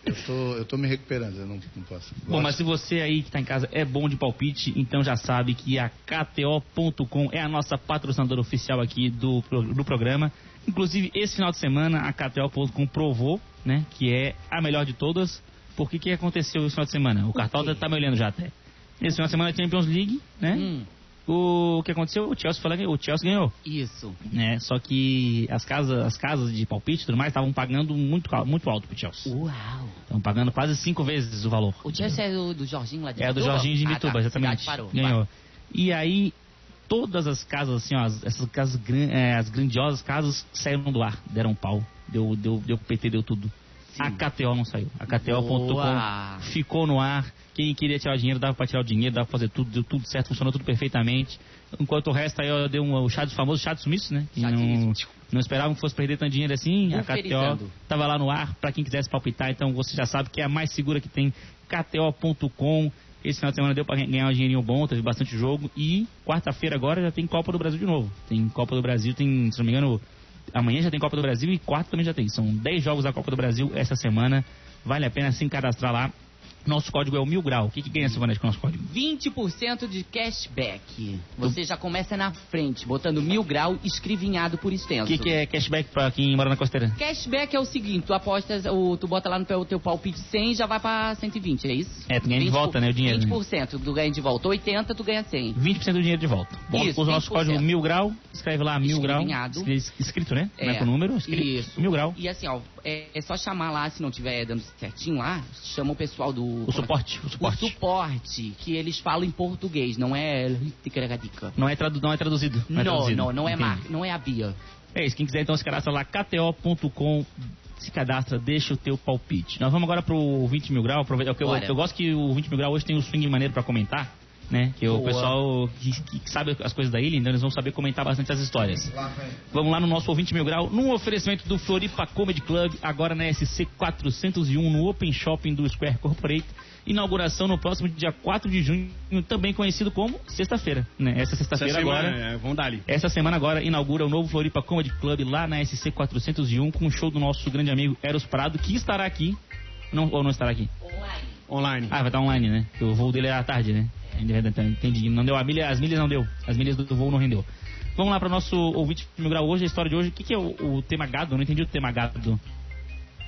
eu, tô, eu tô me recuperando, eu não, não posso. Bom, mas se você aí que tá em casa é bom de palpite, então já sabe que a KTO.com é a nossa patrocinadora oficial aqui do, do programa. Inclusive, esse final de semana, a KTO.com provou, né, que é a melhor de todas. Por que que aconteceu esse final de semana? O Cartola tá me olhando já até. Esse final de semana, Champions League, né? Hum, O que aconteceu? O Chelsea, foi o Chelsea ganhou. isso. né? Só que as casas, as casas de palpite e tudo mais estavam pagando muito, muito alto pro Chelsea. Uau. Estão pagando quase cinco vezes o valor. O Chelsea é do, do Jorginho lá de É do? Jorginho de Ah, Mituba, tá. exatamente. Parou. Ganhou. E aí, todas as casas, assim, ó, as- essas casas, é, as grandiosas casas saíram do ar, deram pau. Deu, deu, deu PT, deu tudo. A KTO não saiu. A KTO.com ficou no ar. Quem queria tirar dinheiro, dava pra tirar o dinheiro, dava pra fazer tudo, deu tudo certo, funcionou tudo perfeitamente. Enquanto o resto aí, ó, deu um, o chá do famoso chá de sumiço, né? Que não, sumiço. não esperavam que fosse perder tanto dinheiro assim. A KTO tava lá no ar pra quem quisesse palpitar. Então você já sabe que é a mais segura que tem. KTO.com. Esse final de semana deu pra ganhar um dinheirinho bom, teve bastante jogo. E quarta-feira agora já tem Copa do Brasil de novo. Tem Copa do Brasil, tem, se não me engano, amanhã já tem Copa do Brasil e quarta também já tem. São 10 jogos da Copa do Brasil essa semana. Vale a pena se cadastrar lá. Nosso código é o Mil Grau. O que, que ganha, Silvanete, com o nosso código? 20% de cashback. Você já começa na frente, botando mil grau escrivinhado por O extenso. que, que é cashback pra quem mora na costeira? Cashback é o seguinte, tu apostas, o, tu bota lá no teu, teu palpite 100 e já vai pra 120, é isso? É, tu ganha de 20 volta, né, o dinheiro, né? 20% tu ganha de volta, 80 tu ganha 100. 20% do dinheiro de volta. Bom, Isso, usa o nosso 20%. código Mil Grau, escreve lá Mil Grau. Escrito, né? Não é É, com número? Escrito. Isso. Mil Grau. E assim, ó, é, é só chamar lá, se não tiver dando certinho lá, chama o pessoal do... O suporte. O O suporte. suporte, que eles falam em português, não é... Não, é tradu não é traduzido. Não, é Não, traduzido. não, não é marca, não é a Bia. É isso, quem quiser então se cadastra lá, kto.com, se cadastra, deixa o teu palpite. Nós vamos agora pro 20 mil grau, aproveita, eu, eu, eu gosto que o 20 mil grau hoje tem o swing maneiro pra comentar, né? Que o Boa. pessoal que, que sabe as coisas da ilha, então eles vão saber comentar bastante as histórias. Vamos lá no nosso 20 mil grau, num oferecimento do Floripa Comedy Club, agora na SC 401, no Open Shopping do Square Corporate. Inauguração no próximo dia 4 de junho, também conhecido como sexta-feira, né? Essa Essa sexta-feira semana, agora. é, vamos dar ali. Essa semana agora inaugura o novo Floripa Comedy Club lá na SC 401 com o show do nosso grande amigo Eros Prado, que estará aqui. Não, ou não estará aqui? Online. Ah, vai estar online, né? Porque o voo dele é à tarde, né? Entendi. Não deu a milha, as milhas não deu. As milhas do, voo não rendeu. Vamos lá para o nosso ouvinte mil grau hoje, a história de hoje. O que, que é o, o tema gado? Eu não entendi o tema gado.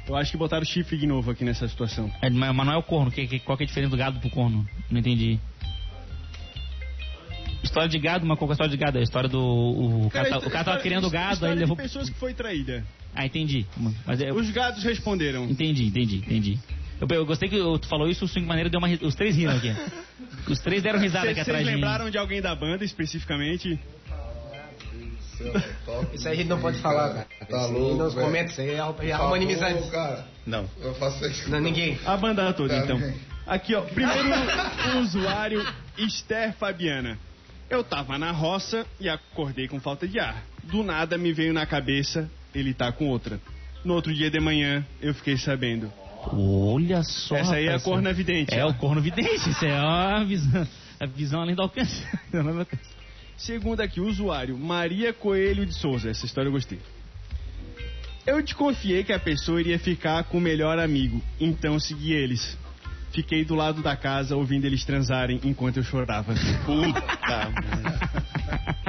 Eu acho que botaram chifre de novo aqui nessa situação. É, mas não é o corno. Que, que- qual que é a diferença do gado pro corno? Não entendi. História de gado, mas qual é a história de gado? É a história do. O, cara, tá- o cara tava querendo gado, aí ele levou. pessoas que foi traída. Ah, entendi. Mas é, Os gatos responderam. Entendi, entendi, entendi. Eu, eu gostei que tu falou isso, o Swing Maneiro deu uma Os três riram aqui. Os três deram risada aqui Vocês atrás de mim. lembraram de alguém da banda especificamente? Isso aí a gente não pode falar, cara. Tá louco, Nos comentários, isso aí é Tá arruma bom, inimizades. cara. Não. Eu faço isso. Não, ninguém. A banda toda, Tá então. Aqui, ó. Primeiro o usuário, Esther Fabiana. Eu tava na roça e acordei com falta de ar. Do nada me veio na cabeça, ele tá com outra. No outro dia de manhã, eu fiquei sabendo. Olha só. Essa aí é a corna vidente. É ó. o corno vidente, isso é uma visão, a visão além do alcance. Segundo aqui, o usuário Maria Coelho de Souza. Essa história eu gostei. Eu desconfiei que a pessoa iria ficar com o melhor amigo, então segui eles. Fiquei do lado da casa ouvindo eles transarem enquanto eu chorava. Puta.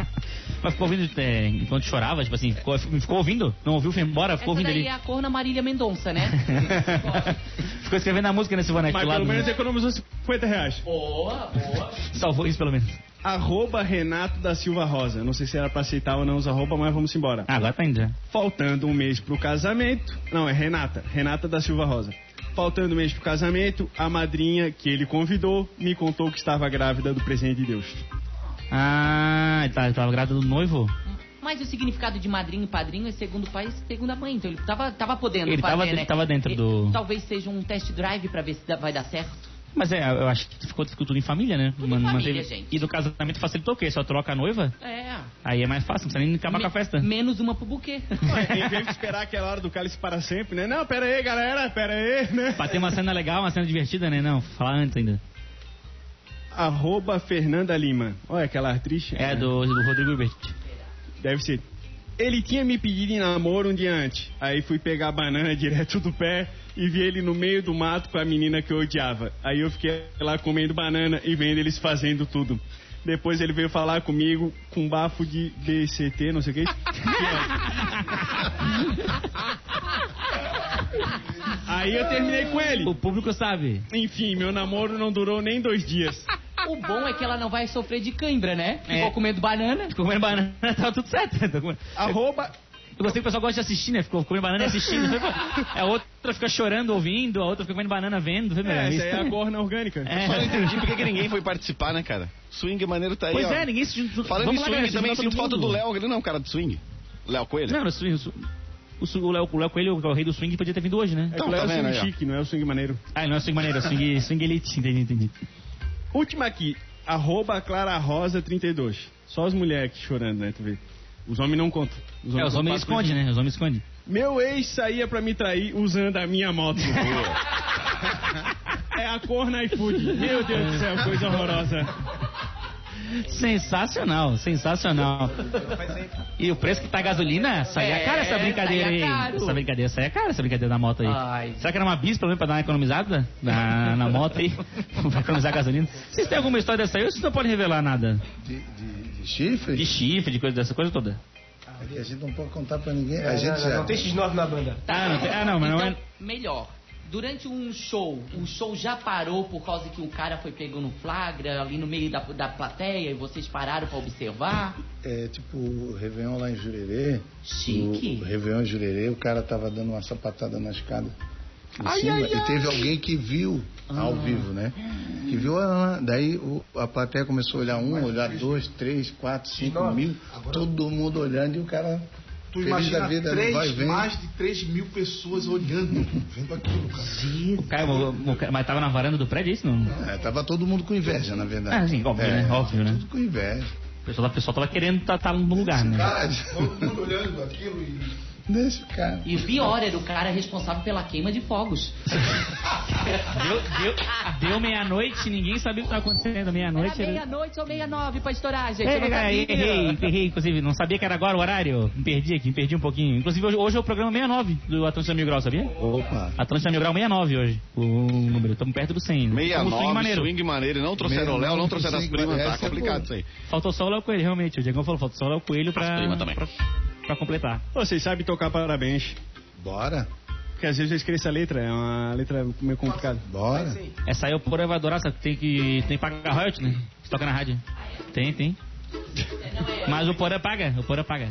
Mas ficou ouvindo é, enquanto chorava, tipo assim, ficou, ficou ouvindo? Não ouviu, foi embora, ficou Essa ouvindo daí ali. é a corna Marília Mendonça, né? ficou escrevendo a música nesse boneco Mas pelo menos né? economizou 50 reais. boa, boa. Salvou isso pelo menos. Arroba Renato da Silva Rosa. Não sei se era pra aceitar ou não os arroba, mas vamos embora. Ah, agora tá indo já. Faltando um mês pro casamento. Não, é Renata. Renata da Silva Rosa. Faltando um mês pro casamento, a madrinha que ele convidou me contou que estava grávida do presente de Deus. Ah, ele tá, tava grávida do noivo? Mas o significado de madrinho e padrinho é segundo o pai e segundo a mãe. Então ele tava, tava podendo Ele fazer, tava- né? ele tava dentro E- do- Talvez seja um test drive pra ver se dá- vai dar certo. Mas é, eu acho que ficou, ficou tudo em família, né? Tudo em família, gente. E do casamento facilitou o quê? Só troca a noiva? É. Aí é mais fácil, não precisa nem acabar Me- com a festa. Menos uma pro buquê. Em vez de esperar aquela hora do cálice para sempre, né? Não, pera aí, galera, pera aí, né? Pra ter uma cena legal, uma cena divertida, né? Não, falar antes ainda. Arroba Fernanda Lima. Olha aquela atriz. É, do, do Rodrigo Hilbert. Deve ser. Ele tinha me pedido em namoro um dia antes. Aí fui pegar a banana direto do pé e vi ele no meio do mato com a menina que eu odiava. Aí eu fiquei lá comendo banana e vendo eles fazendo tudo. Depois ele veio falar comigo com bafo de BCT, não sei o que. Aí eu terminei com ele. O público sabe. Enfim, meu namoro não durou nem dois dias. o bom é que ela não vai sofrer de cãibra, né? É. Ficou comendo banana. Ficou comendo banana, tava tudo certo. Arroba Eu gostei que o pessoal gosta de assistir, né? Ficou comendo banana e assistindo. A outra fica chorando ouvindo, a outra fica comendo banana vendo. Foi melhor. É, essa é a corna orgânica. É. Só não entendi por que que ninguém foi participar, né, cara? Swing maneiro tá aí, Pois ó. é, ninguém se juntou. Falando Vamos em lá, swing, galera, também sinto falta do Léo, ele não é um cara de swing. Léo Coelho? Não, no swing, o, o, o Léo, o Léo Coelho, que é o rei do swing, podia ter vindo hoje, né? É que Então, o Léo tá é vendo swing chique, não é o swing maneiro. Ah, não é swing maneiro, é swing, swing elite, entendi, entendi. Última aqui, arroba Clara Rosa 32. Só as mulheres aqui chorando, né, tu vê. Os homens não contam. É, os não homens passam escondem, né? Os homens escondem. Meu ex saía pra me trair usando a minha moto. é a cor na iFood. Meu Deus do céu, coisa horrorosa. Sensacional, sensacional. E o preço que tá a gasolina? Saía É, cara essa brincadeira aí. caro. Essa brincadeira, saía cara essa brincadeira da moto aí. Ai. Será que era uma bis pelo menos pra dar uma economizada na, na moto aí? pra economizar gasolina? Vocês têm alguma história dessa aí ou vocês não podem revelar nada? De, de, de chifre? De chifre, de coisa dessa coisa toda? É a gente não pode contar pra ninguém. A Não, gente não, já... não tem X9 na banda. Ah, não, tem- ah, não mas não então, é. melhor. Durante um show, o show já parou por causa que um cara foi pego no flagra ali no meio da, da plateia e vocês pararam pra observar? É tipo o Réveillon lá em Jurerê. Chique. O Réveillon em Jurerê, o cara tava dando uma sapatada na escada. Em Ai, cima, ai, e teve alguém que viu ao vivo, né? Que viu, ah, daí o- a plateia começou a olhar um, olhar dois, três, quatro, cinco mil, Agora- todo mundo olhando e o cara Tu feliz imagina da vida, três, vai mais de 3 mil pessoas olhando, vendo aquilo, cara. O cara, o- o cara- mas tava na varanda do prédio, é isso? Não? É, tava todo mundo com inveja, na verdade. Ah, sim, óbvio, É, né? Óbvio, né? Tudo com inveja. O pessoal, o pessoal tava querendo estar no lugar, né? Cara, Todo mundo olhando aquilo e. deixa o cara. E o pior era o cara responsável pela queima de fogos. Deu, deu, deu meia-noite, ninguém sabia o que estava acontecendo. Meia-noite. Era era- meia-noite ou meia-nove pra estourar, gente. É, eu não cara, sabia. errei, errei, inclusive, não sabia que era agora o horário. Me perdi aqui, me perdi um pouquinho. Inclusive, hoje, hoje é o programa 69 do Atlântida Mil Grau, sabia? Opa. Atlântida Mil Grau 69 hoje. O número, estamos perto do 100. Como swing 69, maneiro. swing maneiro. Não trouxeram o Léo, não trouxeram as 69, primas. Tá é complicado isso aí. Faltou só o Léo Coelho, realmente. O Diegão falou, faltou só o Léo Coelho pra, As primas também. pra, pra completar. Ô, Vocês sabem tocar parabéns. Bora, Porque às vezes eu esqueço a letra, é uma letra meio complicada. bora. Essa aí o adorar, só que tem que, tem que pagar royalty, né? Se toca na rádio. Tem, tem. Mas o Porã paga, o Porã paga.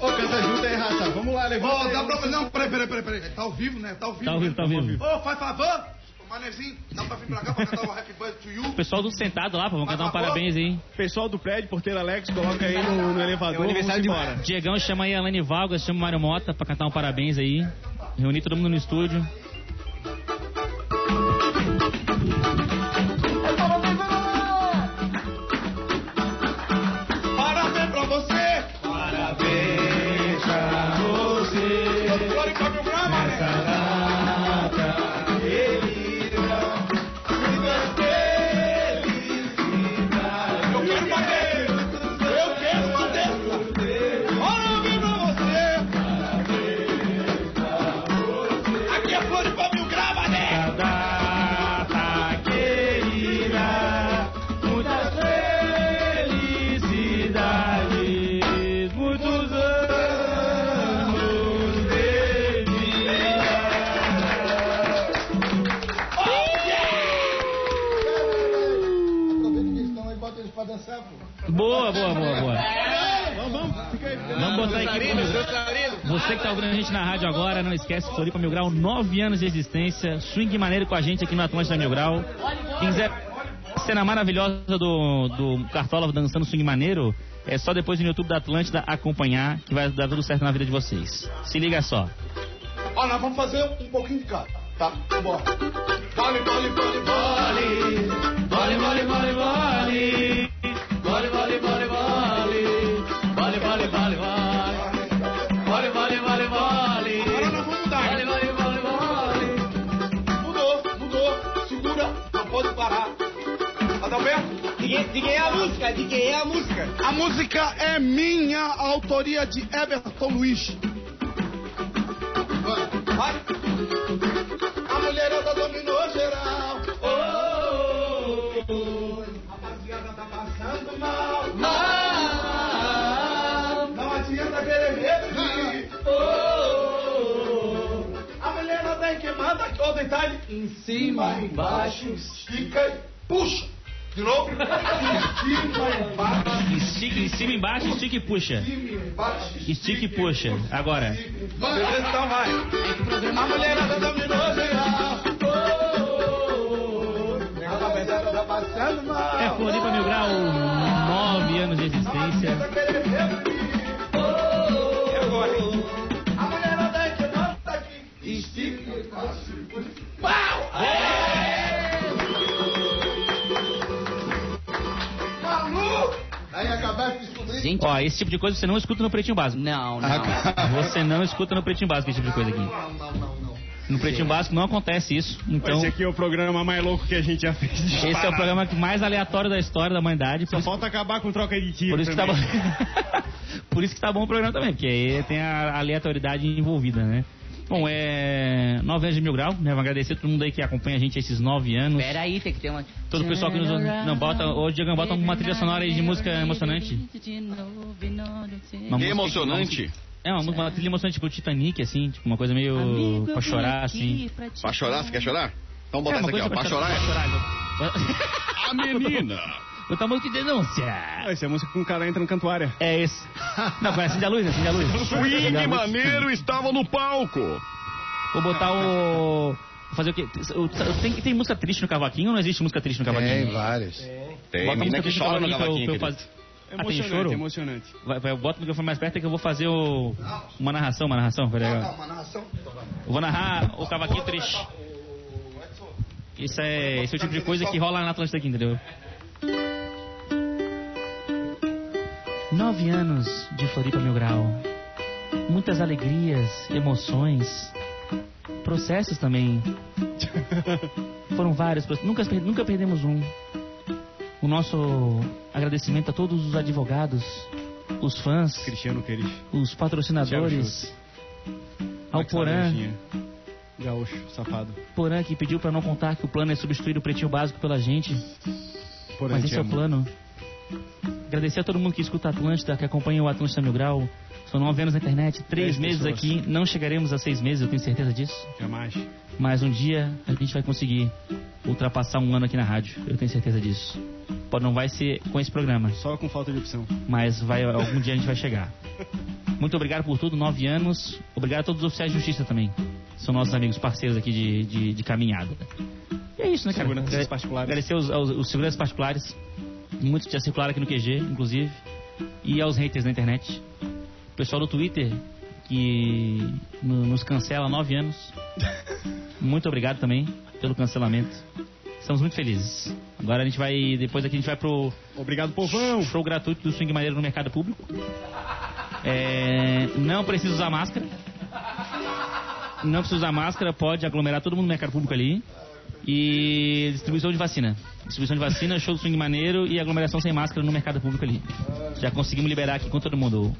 Ô, canta junto aí, raça. Vamos lá, levanta. Ô, dá pra. Não, peraí, peraí, peraí, peraí. Tá ao vivo, né? Tá ao vivo. Tá ao vivo, né? tá ao vivo. Ô, faz favor. Manezinho, dá pra vir pra cá pra cantar o Happy Birthday to You? O pessoal do sentado lá, pô, vamos cantar um parabéns aí. Pessoal do prédio, porteiro Alex, coloca aí no, no elevador. É o aniversário de embora. Diegão chama aí a Alane Valgas, chama o Mário Mota pra cantar um parabéns aí. Reunir todo mundo no estúdio. Pra dançar, pô. Boa, boa, boa, boa. Vamos botar aí. Você que tá ouvindo a gente na rádio agora, não esquece, Floripa Mil Grau, nove anos de existência, swing maneiro com a gente aqui no Atlântida Mil Grau. Quem quiser cena maravilhosa do, do Cartola dançando swing maneiro, é só depois no YouTube da Atlântida acompanhar, que vai dar tudo certo na vida de vocês. Se liga só. Ó, nós vamos fazer um pouquinho de cada, tá? Bora. Vale, vale, vale, vale. Vale, vale, vale, vale. De quem, é a música? De quem é a música? A música é minha, autoria de Everton Luiz. Vai. A mulherada dominou geral. Oh, oh, oh. Rapaziada tá passando mal. Mal. Não adianta querer reduzir. Oh, oh, oh. A mulherada é queimada aqui, ó, detalhe. Em cima, embaixo, estica e puxa. De novo. Em cima, embaixo. Estica em cima, embaixo, estica e puxa. Embaixo, Estica e puxa. Agora. Beleza, então vai. A mulherada dominou geral. Gente, Ó, esse tipo de coisa você não escuta no Pretinho Básico. não, não. Você não escuta no Pretinho Básico esse tipo de coisa aqui. Não, não, não, não. No Pretinho Básico não acontece isso. Então, Esse aqui é o programa mais louco que a gente já fez. esse é o disparado. programa mais aleatório da história da humanidade. Só falta acabar com troca de tiro. por isso que tá bom. por isso que tá bom o programa também, porque aí tem a aleatoriedade envolvida, né? Bom, é. Nove anos de mil grau, né? Vou agradecer a todo mundo aí que acompanha a gente esses nove anos. Pera aí, tem que ter uma... Todo o pessoal que nos. Não, bota. Ô, Diego, bota uma trilha sonora aí de música emocionante. Uma música- emocionante. É, uma, música- uma trilha emocionante, tipo Titanic, assim, tipo uma coisa meio. Amigo, pra chorar, assim. pra Pra chorar, você quer chorar? Então bota É, essa aqui, ó. Pra chorar. chorar. A menina. Botar música de denúncia. Ah, Essa é a música com o cara entra no cantuária. É esse. Não, conhece acende a luz, acende a luz. Swing maneiro estava no palco. Vou botar o. vou Fazer o quê? O- Tem, tem música triste no cavaquinho ou não existe música triste no cavaquinho? Tem várias. Tem Bota menina música que triste chora no pra eu- cavaquinho. pra eu fazer- Ah, tem Emocionante, choro? emocionante. Vai, vai, bota o microfone mais perto que eu vou fazer o... uma narração, uma narração. Vai legal. uma narração. Eu vou narrar o cavaquinho triste. Isso é, esse é o tipo de coisa que rola na Atlântida aqui, entendeu? Nove anos de Floripa Mil Grau. Muitas alegrias, emoções, processos também. Foram vários processos. Nunca, nunca perdemos um. O nosso agradecimento a todos os advogados, os fãs, Cristiano os patrocinadores, ao Max Porã. Gaúcho, safado. Porã que pediu pra não contar que o plano é substituir o pretinho básico pela gente. Porã, Mas esse é o plano. Agradecer a todo mundo que escuta a Atlântida, que acompanha o Atlântida Mil Grau. São nove anos na internet, três meses pessoas. aqui. Não chegaremos a seis meses, eu tenho certeza disso. Jamais. Mas um dia a gente vai conseguir ultrapassar um ano aqui na rádio. Eu tenho certeza disso. Pode não vai ser com esse programa, Só com falta de opção. mas vai, algum dia a gente vai chegar. Muito obrigado por tudo, nove anos. Obrigado a todos os oficiais de justiça também. São nossos amigos parceiros aqui de, de, de caminhada. E é isso, né, cara? Seguranças particulares. Agradecer aos, aos, os seguranças particulares. Muitos que já circularam aqui no QG, inclusive. E aos haters da internet. O pessoal do Twitter, que no- nos cancela há nove anos. Muito obrigado também pelo cancelamento. Estamos muito felizes. Agora a gente vai. Depois aqui a gente vai pro Obrigado, povão. show gratuito do Swing Maneiro no mercado público. É, não precisa usar máscara. Não precisa usar máscara, pode aglomerar todo mundo no mercado público ali. E distribuição de vacina. Distribuição de vacina, show do swing maneiro e aglomeração sem máscara no mercado público ali. Já conseguimos liberar aqui com todo mundo.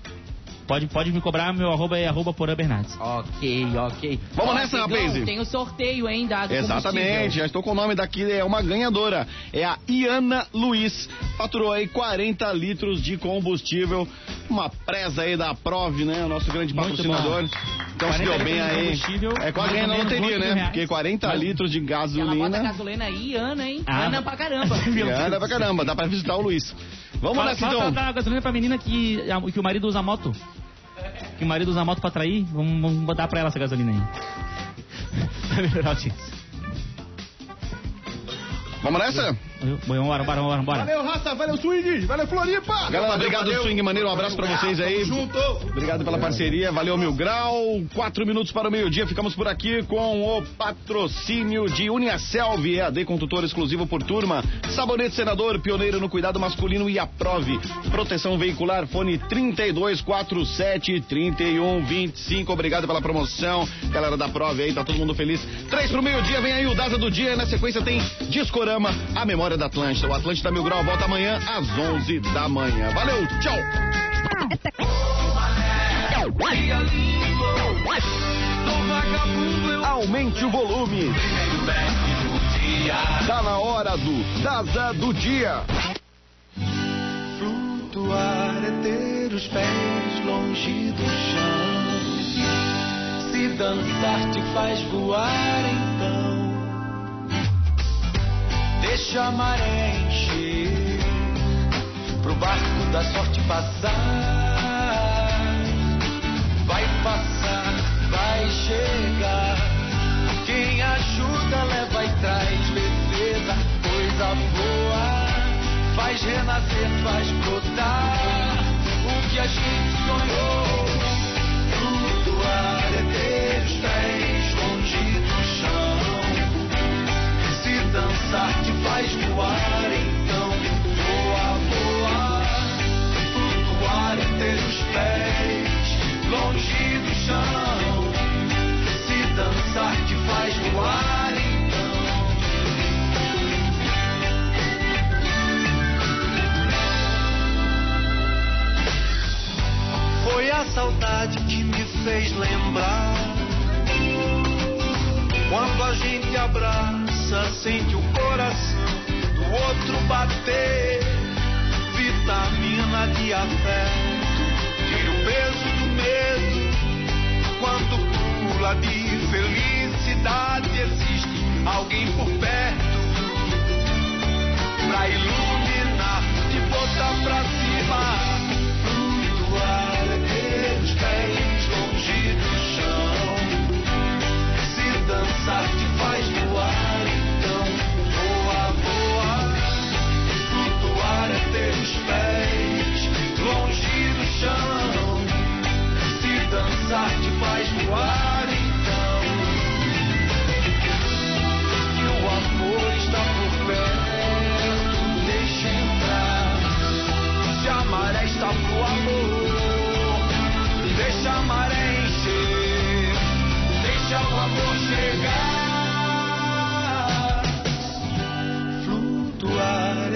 Pode, pode me cobrar, meu arroba é arroba Porã Bernardes. Ok, ok. Vamos Ó, nessa, Blaze. Tem o sorteio ainda do Exatamente, combustível. já estou com o nome daqui, é uma ganhadora. É a Iana Luiz. Faturou aí 40 litros de combustível. Uma presa aí da Prove, né? O nosso grande Muito patrocinador. Então se 40 deu bem aí. É quase ou na loteria, 8 né? Porque 40 Mas- litros de Ela bota gasolina. gasolina aí, Ana, hein? Ah. Ana pra caramba. Anda pra caramba, dá pra visitar o Luiz. Vamos Fala, nessa fala então. pra dar gasolina pra menina que, que o marido usa moto. Que o marido usa moto pra trair. Vamos, vamos botar pra ela essa gasolina aí. Vamos nessa? Vambora, vambora, vambora, vambora. Valeu, raça. Valeu, swing. Valeu, Floripa. Galera, obrigado do Swing Maneiro, um abraço pra vocês aí. Junto. Obrigado pela parceria, valeu Mil Grau. Quatro minutos para o meio-dia, ficamos por aqui com o patrocínio de Uniaselv, EAD com tutor exclusivo por turma. Sabonete Senador, pioneiro no cuidado masculino e aprove. Proteção veicular, fone 3247 3125. Obrigado pela promoção. Galera da Prove aí, tá todo mundo feliz. Três pro meio-dia, vem aí o Daza do Dia. Na sequência tem Discorama, a memória da Atlântida. O Atlântida Mil Grau volta amanhã às 11 da manhã. Valeu, tchau! Aumente o volume. Tá na hora do Daza do Dia. Flutuar é ter os pés longe do chão. Se dançar te faz voar, então. Deixa a maré encher pro barco da sorte passar. Vai passar, vai chegar. Quem ajuda leva e traz leveza, coisa boa. Faz renascer, faz brotar o que a gente sonhou. Flutuar é ter Pensar te faz voar, então voa, voa. Flutuar entre os pés, longe do chão. Se dançar te faz voar, então. Foi a saudade que me fez lembrar. Quando a gente abraça sente o coração do outro bater. Vitamina de afeto, tira o peso do medo. Quando pula de felicidade, existe alguém por perto pra iluminar, te botar pra cima. Flutuar ter os pés longe do chão. Se dançar te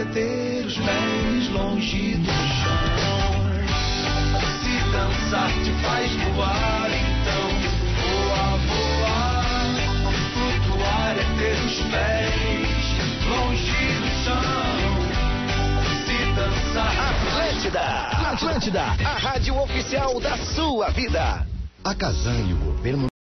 É ter os pés longe do chão. Se dançar te faz voar, então voa, voa. Flutuar é ter os pés longe do chão. Se dançar. Atlântida, Atlântida, a rádio oficial da sua vida. A Casan e o governo